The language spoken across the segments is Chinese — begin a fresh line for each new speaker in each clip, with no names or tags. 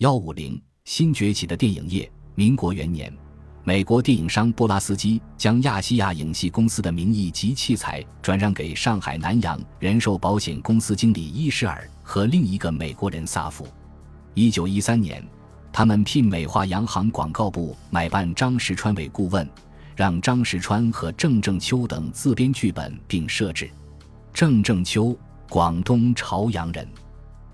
幺五零新崛起的电影业。民国元年，美国电影商布拉斯基将亚细亚影戏公司的名义及器材转让给上海南洋人寿保险公司经理伊什尔和另一个美国人萨福。一九一三年，他们聘美化洋行广告部买办张石川为顾问，让张石川和郑正秋等自编剧本并设置。郑正秋，广东潮阳人。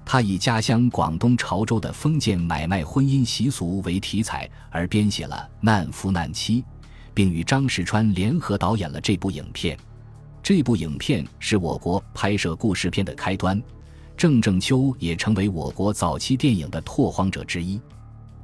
他以家乡广东潮州的封建买卖婚姻习俗为题材而编写了《难夫难妻》，并与张石川联合导演了这部影片。这部影片是我国拍摄故事片的开端，郑正秋也成为我国早期电影的拓荒者之一。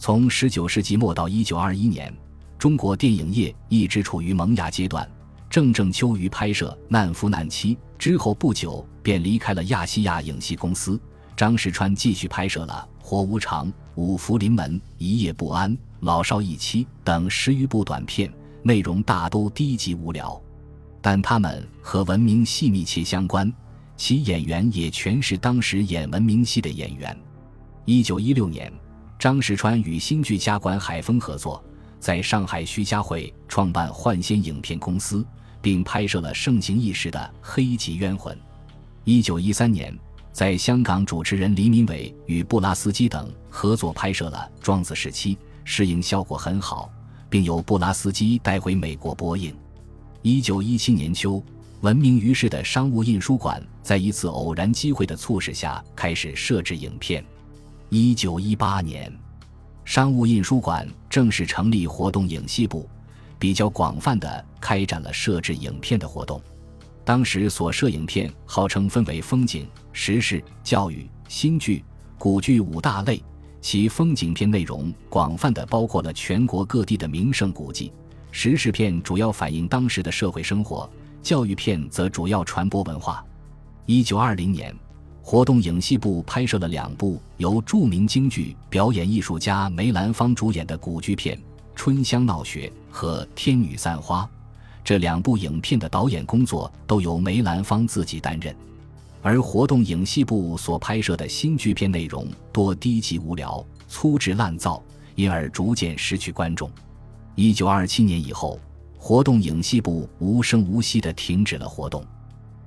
从19世纪末到1921年，中国电影业一直处于萌芽阶段。郑正秋于拍摄《难夫难妻》之后不久便离开了亚细亚影戏公司。张石川继续拍摄了《活无常》《五福临门》《一夜不安》《老少一妻》等十余部短片，内容大都低级无聊，但他们和文明戏密切相关，其演员也全是当时演文明戏的演员。一九一六年，张石川与新剧家馆海峰合作，在上海徐家汇创办幻仙影片公司，并拍摄了盛行一时的《黑旗冤魂》。一九一三年。在香港，主持人黎明伟与布拉斯基等合作拍摄了《庄子时期》，试映效果很好，并由布拉斯基带回美国播映。一九一七年秋，闻名于世的商务印书馆在一次偶然机会的促使下开始设置影片。一九一八年，商务印书馆正式成立活动影戏部，比较广泛的开展了设置影片的活动。当时所摄影片号称分为风景、时事、教育、新剧、古剧五大类，其风景片内容广泛的包括了全国各地的名胜古迹，时事片主要反映当时的社会生活，教育片则主要传播文化。一九二零年，活动影戏部拍摄了两部由著名京剧表演艺术家梅兰芳主演的古剧片《春香闹学》和《天女散花》。这两部影片的导演工作都由梅兰芳自己担任，而活动影戏部所拍摄的新剧片内容多低级无聊、粗制滥造，因而逐渐失去观众。一九二七年以后，活动影戏部无声无息地停止了活动。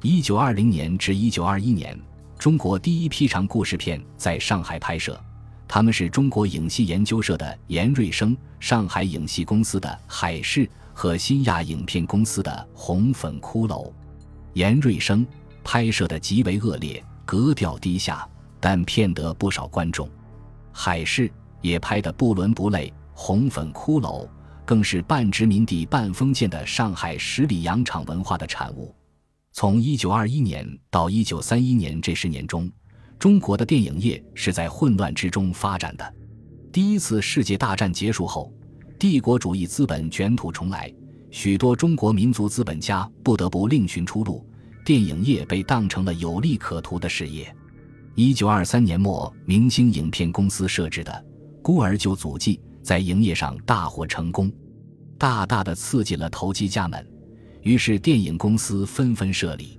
一九二零年至一九二一年，中国第一批长故事片在上海拍摄，他们是中国影戏研究社的严瑞生、上海影戏公司的海市。和新亚影片公司的《红粉骷髅》，严瑞生拍摄的极为恶劣，格调低下，但骗得不少观众。海市也拍得不伦不类，《红粉骷髅》更是半殖民地半封建的上海十里洋场文化的产物。从1921年到1931年这十年中，中国的电影业是在混乱之中发展的。第一次世界大战结束后。帝国主义资本卷土重来，许多中国民族资本家不得不另寻出路，电影业被当成了有利可图的事业。一九二三年末，明星影片公司设置的《孤儿救祖记》在营业上大获成功，大大的刺激了投机家们，于是电影公司纷纷设立。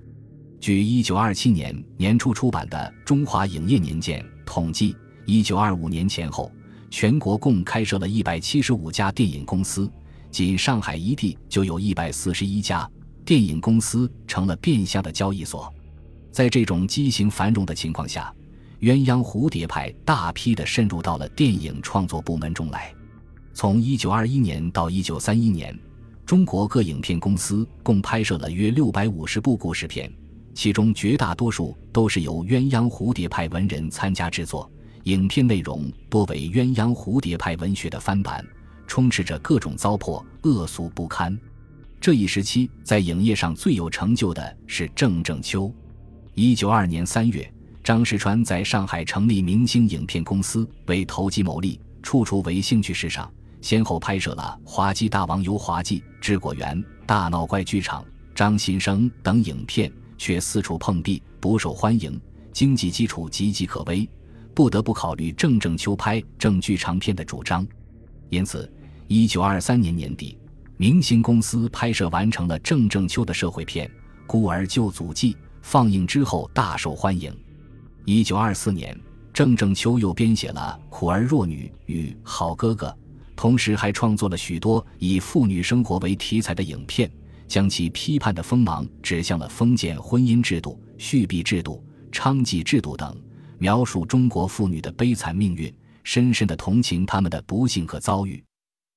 据一九二七年年初出版的《中华影业年鉴》统计，一九二五年前后。全国共开设了一百七十五家电影公司，仅上海一地就有一百四十一家电影公司，成了变相的交易所。在这种畸形繁荣的情况下，鸳鸯蝴蝶派大批的渗入到了电影创作部门中来。从一九二一年到一九三一年，中国各影片公司共拍摄了约六百五十部故事片，其中绝大多数都是由鸳鸯蝴蝶派文人参加制作。影片内容多为鸳鸯蝴蝶派文学的翻版，充斥着各种糟粕、恶俗不堪。这一时期在影业上最有成就的是郑正秋。一九二年三月，张石川在上海成立明星影片公司，为投机牟利，处处为兴趣市场，先后拍摄了《滑稽大王游滑稽》《治果园》《大闹怪剧场》《张新生》等影片，却四处碰壁，不受欢迎，经济基础岌岌可危。不得不考虑郑正秋拍正剧长片的主张，因此，一九二三年年底，明星公司拍摄完成了郑正秋的社会片《孤儿救祖记》，放映之后大受欢迎。一九二四年，郑正秋又编写了《苦儿弱女》与《好哥哥》，同时还创作了许多以妇女生活为题材的影片，将其批判的锋芒指向了封建婚姻制度、续婢制度、娼妓制度等，描述中国妇女的悲惨命运，深深的同情她们的不幸和遭遇。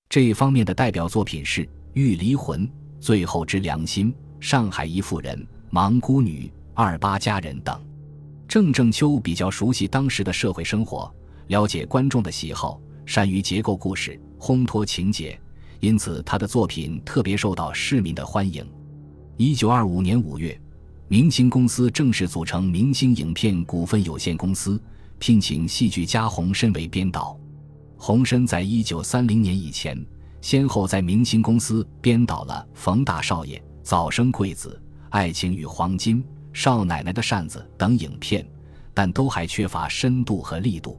这一方面的代表作品是《欲离魂》《最后之良心》《上海一妇人》《盲姑女》《二八佳人》等。郑正秋比较熟悉当时的社会生活，了解观众的喜好，善于结构故事、烘托情节，因此他的作品特别受到市民的欢迎。一九二五年五月，明星公司正式组成明星影片股份有限公司，聘请戏剧家洪深为编导。洪深在一九三零年以前，先后在明星公司编导了《冯大少爷》《早生贵子》《爱情与黄金》。少奶奶的扇子等影片，但都还缺乏深度和力度。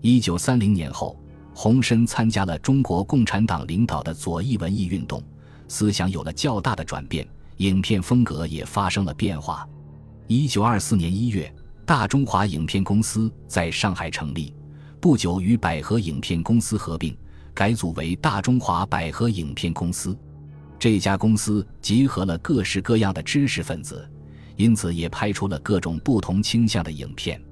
一九三零年后，洪深参加了中国共产党领导的左翼文艺运动，思想有了较大的转变，影片风格也发生了变化。一九二四年一月，大中华影片公司在上海成立，不久与百合影片公司合并，改组为大中华百合影片公司。这家公司集合了各式各样的知识分子。因此，也拍出了各种不同倾向的影片，《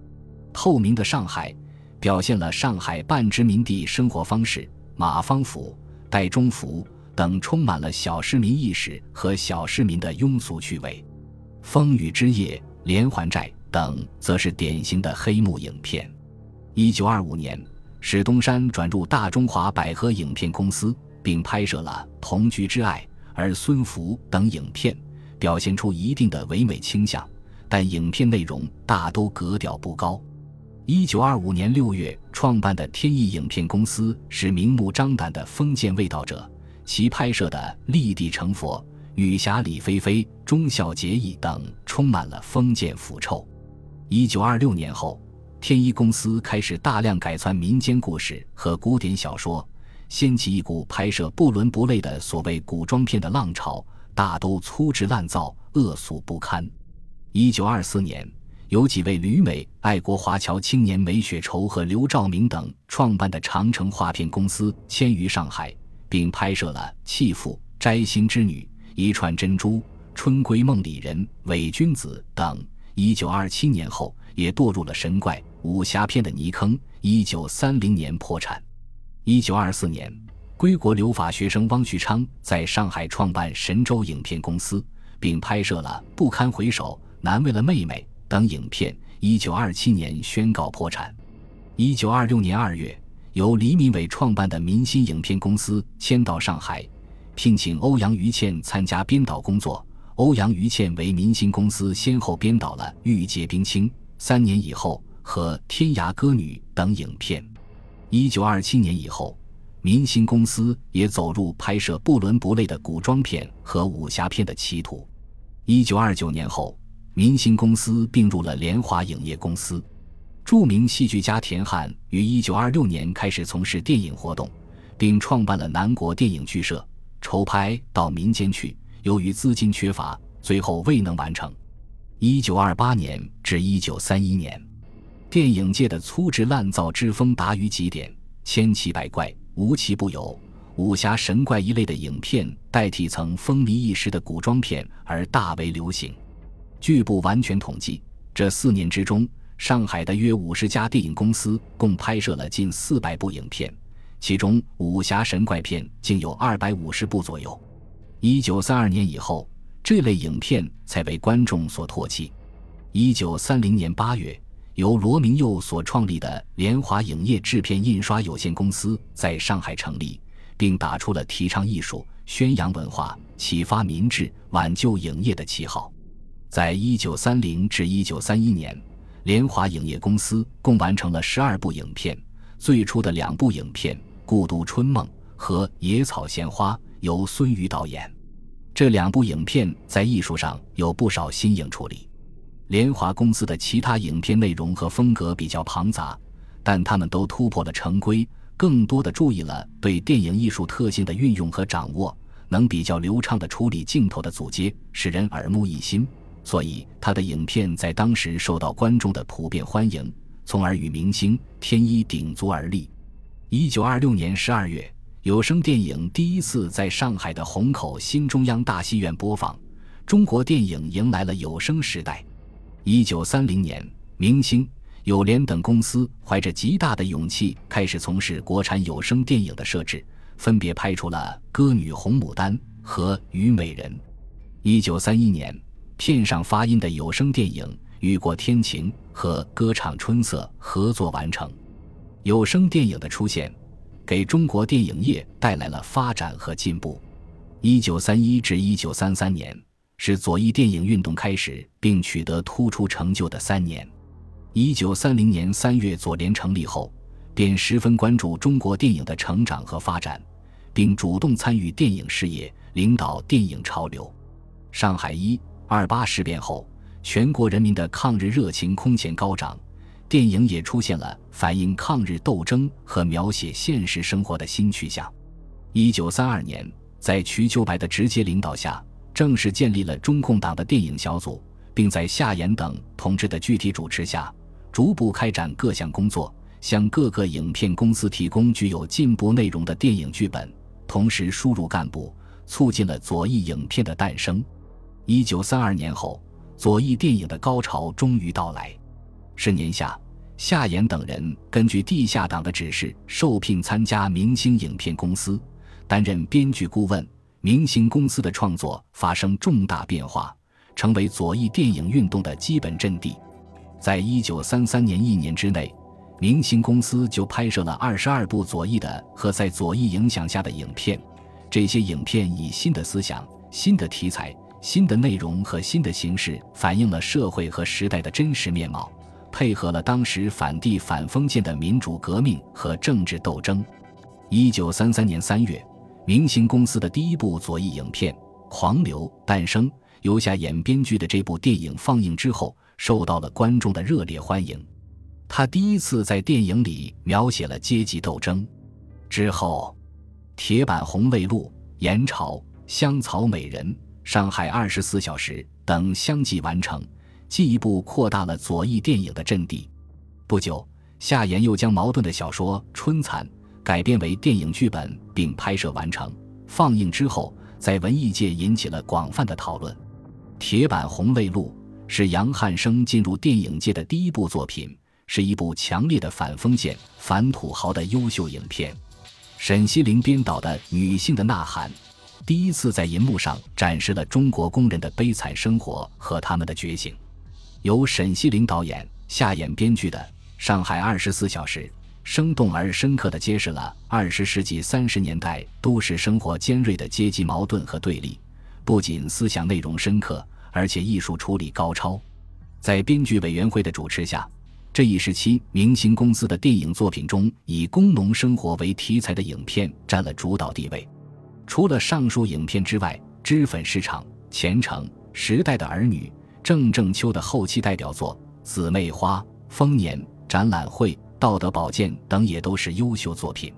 透明的上海》表现了上海半殖民地生活方式，马方府、戴中福等充满了小市民意识和小市民的庸俗趣味，《风雨之夜》《连环债》等则是典型的黑幕影片。一九二五年，史东山转入大中华百合影片公司，并拍摄了《同居之爱》《而孙福》等影片。表现出一定的唯美倾向，但影片内容大都格调不高。一九二五年六月创办的天意影片公司是明目张胆的封建卫道者，其拍摄的《立地成佛》《女侠李菲菲》《忠孝节义》等充满了封建腐臭。一九二六年后，天一公司开始大量改窜民间故事和古典小说，掀起一股拍摄不伦不类的所谓古装片的浪潮。大都粗制滥造、恶俗不堪。一九二四年，有几位旅美爱国华侨青年梅雪绸和刘兆明等创办的长城画片公司迁于上海，并拍摄了《弃妇》《摘星之女》《一串珍珠》《春闺梦里人》《伪君子》等。一九二七年后，也堕入了神怪武侠片的泥坑。一九三零年破产。一九二四年。归国留法学生汪旭昌在上海创办神州影片公司，并拍摄了《不堪回首》《难为了妹妹》等影片。一九二七年宣告破产。一九二六年二月，由黎民伟创办的民心影片公司迁到上海，聘请欧阳予倩参加编导工作。欧阳予倩为民心公司先后编导了《玉洁冰清》三年以后和《天涯歌女》等影片。一九二七年以后。明星公司也走入拍摄不伦不类的古装片和武侠片的歧途。一九二九年后，明星公司并入了联华影业公司。著名戏剧家田汉于一九二六年开始从事电影活动，并创办了南国电影剧社，筹拍《到民间去》，由于资金缺乏，最后未能完成。一九二八年至一九三一年，电影界的粗制滥造之风达于极点，千奇百怪。无奇不有，武侠神怪一类的影片代替曾风靡一时的古装片而大为流行。据不完全统计，这四年之中，上海的约五十家电影公司共拍摄了近四百部影片，其中武侠神怪片竟有二百五十部左右。一九三二年以后，这类影片才被观众所唾弃。一九三零年八月。由罗明佑所创立的联华影业制片印刷有限公司在上海成立，并打出了提倡艺术、宣扬文化、启发民智、挽救影业的旗号。在一九三零至一九三一年，联华影业公司共完成了十二部影片，最初的两部影片《故都春梦》和《野草鲜花》由孙瑜导演。这两部影片在艺术上有不少新颖处理。联华公司的其他影片内容和风格比较庞杂，但他们都突破了成规，更多的注意了对电影艺术特性的运用和掌握，能比较流畅的处理镜头的组接，使人耳目一新。所以，他的影片在当时受到观众的普遍欢迎，从而与明星、天一鼎足而立。一九二六年十二月，有声电影第一次在上海的虹口新中央大戏院播放，中国电影迎来了有声时代。一九三零年，明星、友联等公司怀着极大的勇气，开始从事国产有声电影的摄制，分别拍出了《歌女红牡丹》和《虞美人》。一九三一年，片上发音的有声电影《雨过天晴》和《歌唱春色》合作完成。有声电影的出现，给中国电影业带来了发展和进步。一九三一至一九三三年。是左翼电影运动开始并取得突出成就的三年。一九三零年三月，左联成立后，便十分关注中国电影的成长和发展，并主动参与电影事业，领导电影潮流。上海一二八事变后，全国人民的抗日热情空前高涨，电影也出现了反映抗日斗争和描写现实生活的新趋向。一九三二年，在瞿秋白的直接领导下。正式建立了中共党的电影小组，并在夏衍等同志的具体主持下，逐步开展各项工作，向各个影片公司提供具有进步内容的电影剧本，同时输入干部，促进了左翼影片的诞生。一九三二年后，左翼电影的高潮终于到来。是年下，夏衍等人根据地下党的指示，受聘参加明星影片公司，担任编剧顾问。明星公司的创作发生重大变化，成为左翼电影运动的基本阵地。在一九三三年一年之内，明星公司就拍摄了二十二部左翼的和在左翼影响下的影片。这些影片以新的思想、新的题材、新的内容和新的形式，反映了社会和时代的真实面貌，配合了当时反帝反封建的民主革命和政治斗争。一九三三年三月。明星公司的第一部左翼影片《狂流》诞生，由夏衍编剧的这部电影放映之后，受到了观众的热烈欢迎。他第一次在电影里描写了阶级斗争。之后，《铁板红泪录》《盐潮》《香草美人》《上海二十四小时》等相继完成，进一步扩大了左翼电影的阵地。不久，夏衍又将矛盾的小说《春蚕》。改编为电影剧本并拍摄完成，放映之后，在文艺界引起了广泛的讨论。《铁板红泪录》是杨汉生进入电影界的第一部作品，是一部强烈的反封建、反土豪的优秀影片。沈西林编导的《女性的呐喊》，第一次在银幕上展示了中国工人的悲惨生活和他们的觉醒。由沈西林导演、夏衍编剧的《上海二十四小时》。生动而深刻地揭示了二十世纪三十年代都市生活尖锐的阶级矛盾和对立，不仅思想内容深刻，而且艺术处理高超。在编剧委员会的主持下，这一时期明星公司的电影作品中，以工农生活为题材的影片占了主导地位。除了上述影片之外，《脂粉市场》《前程》《时代的儿女》《郑正秋》的后期代表作《姊妹花》《丰年》《展览会》。道德宝剑等也都是优秀作品。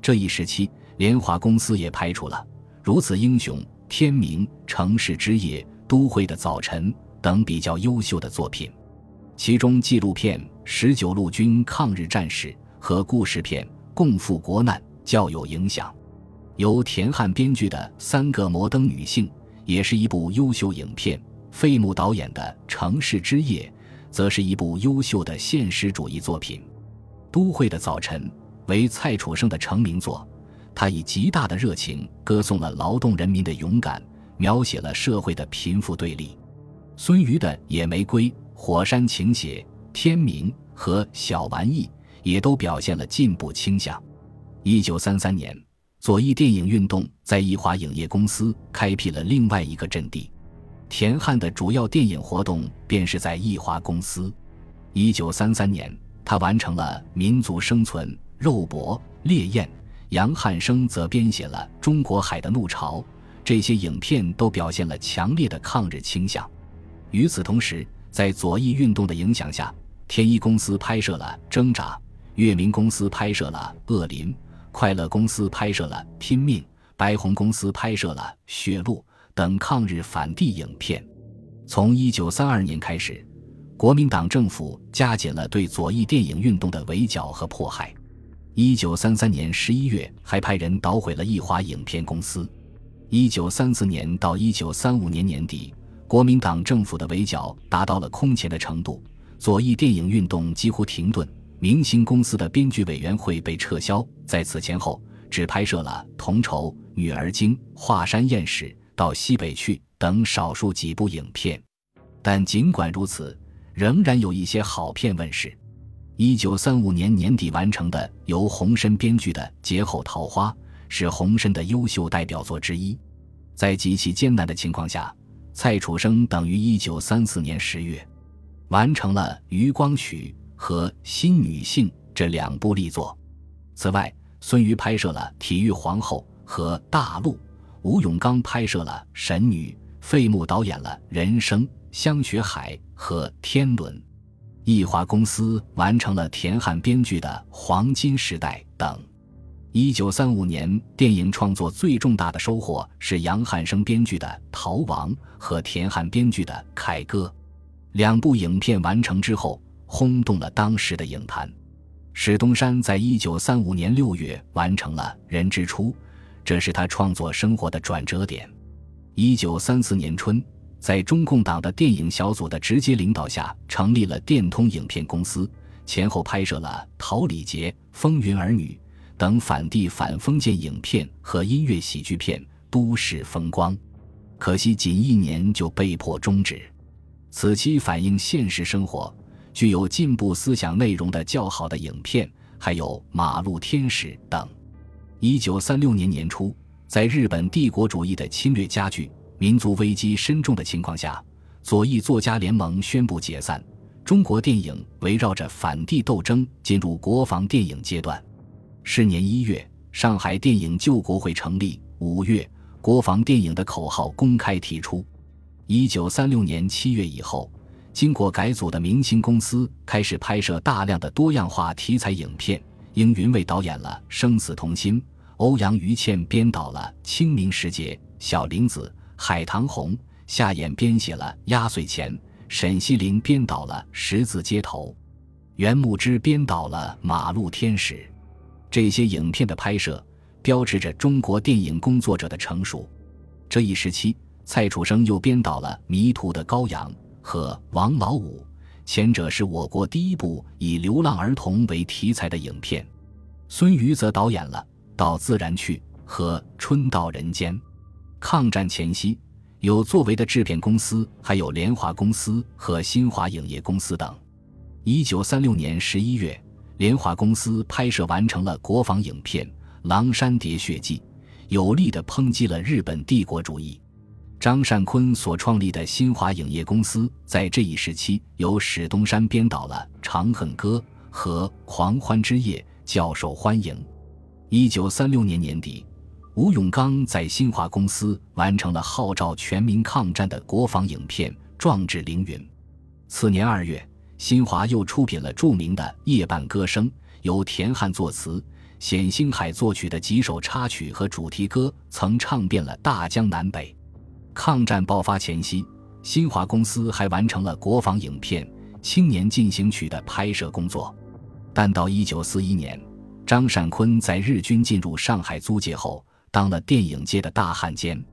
这一时期，联华公司也拍出了《如此英雄》《天明》《城市之夜》《都会的早晨》等比较优秀的作品。其中，纪录片《十九路军抗日战士》和故事片《共赴国难》较有影响。由田汉编剧的《三个摩登女性》也是一部优秀影片。费穆导演的《城市之夜》则是一部优秀的现实主义作品。都会的早晨为蔡楚生的成名作，他以极大的热情歌颂了劳动人民的勇敢，描写了社会的贫富对立。孙瑜的《野玫瑰》《火山情写》《天明》和《小玩意》也都表现了进步倾向。一九三三年，左翼电影运动在艺华影业公司开辟了另外一个阵地。田汉的主要电影活动便是在艺华公司。一九三三年。他完成了《民族生存》《肉搏》《烈焰》，杨汉生则编写了《中国海的怒潮》。这些影片都表现了强烈的抗日倾向。与此同时，在左翼运动的影响下，天一公司拍摄了《挣扎》，月明公司拍摄了《恶林》，快乐公司拍摄了《拼命》，白虹公司拍摄了《血路》等抗日反帝影片。从1932年开始。国民党政府加紧了对左翼电影运动的围剿和迫害。一九三三年十一月，还派人捣毁了艺华影片公司。一九三四年到一九三五年年底，国民党政府的围剿达到了空前的程度，左翼电影运动几乎停顿。明星公司的编剧委员会被撤销，在此前后，只拍摄了《同仇》《女儿经》《华山艳史》《到西北去》等少数几部影片。但尽管如此，仍然有一些好片问世。一九三五年年底完成的由洪深编剧的《劫后桃花》是洪深的优秀代表作之一。在极其艰难的情况下，蔡楚生等于一九三四年十月完成了《余光曲》和《新女性》这两部力作。此外，孙瑜拍摄了《体育皇后》和《大陆》，吴永刚拍摄了《神女》，费穆导演了《人生》《香雪海》和《天伦》。艺华公司完成了田汉编剧的《黄金时代》等。一九三五年，电影创作最重大的收获是杨汉生编剧的《逃亡》和田汉编剧的《凯歌》。两部影片完成之后，轰动了当时的影坛。史东山在一九三五年六月完成了《人之初》，这是他创作生活的转折点。一九三四年春。在中共党的电影小组的直接领导下，成立了电通影片公司，前后拍摄了《桃李节》《风云儿女》等反帝反封建影片和音乐喜剧片《都市风光》。可惜仅一年就被迫终止。此期反映现实生活、具有进步思想内容的较好的影片还有《马路天使》等。一九三六年年初，在日本帝国主义的侵略加剧。民族危机深重的情况下，左翼作家联盟宣布解散。中国电影围绕着反帝斗争进入国防电影阶段。是年一月，上海电影救国会成立；五月，国防电影的口号公开提出。一九三六年七月以后，经过改组的明星公司开始拍摄大量的多样化题材影片。应云卫导演了《生死同心》，欧阳予倩编导了《清明时节》，小林子。海棠红、夏衍编写了《压岁钱》，沈西林编导了《十字街头》，袁牧之编导了《马路天使》。这些影片的拍摄，标志着中国电影工作者的成熟。这一时期，蔡楚生又编导了《迷途的羔羊》和《王老五》，前者是我国第一部以流浪儿童为题材的影片。孙瑜则导演了《到自然去》和《春到人间》。抗战前夕，有作为的制片公司还有联华公司和新华影业公司等。一九三六年十一月，联华公司拍摄完成了国防影片《狼山喋血记》，有力地抨击了日本帝国主义。张善坤所创立的新华影业公司在这一时期由史东山编导了《长恨歌》和《狂欢之夜》，较受欢迎。一九三六年年底。吴永刚在新华公司完成了号召全民抗战的国防影片《壮志凌云》。次年二月，新华又出品了著名的《夜半歌声》，由田汉作词、冼星海作曲的几首插曲和主题歌，曾唱遍了大江南北。抗战爆发前夕，新华公司还完成了国防影片《青年进行曲》的拍摄工作。但到一九四一年，张善坤在日军进入上海租界后。当了电影界的大汉奸。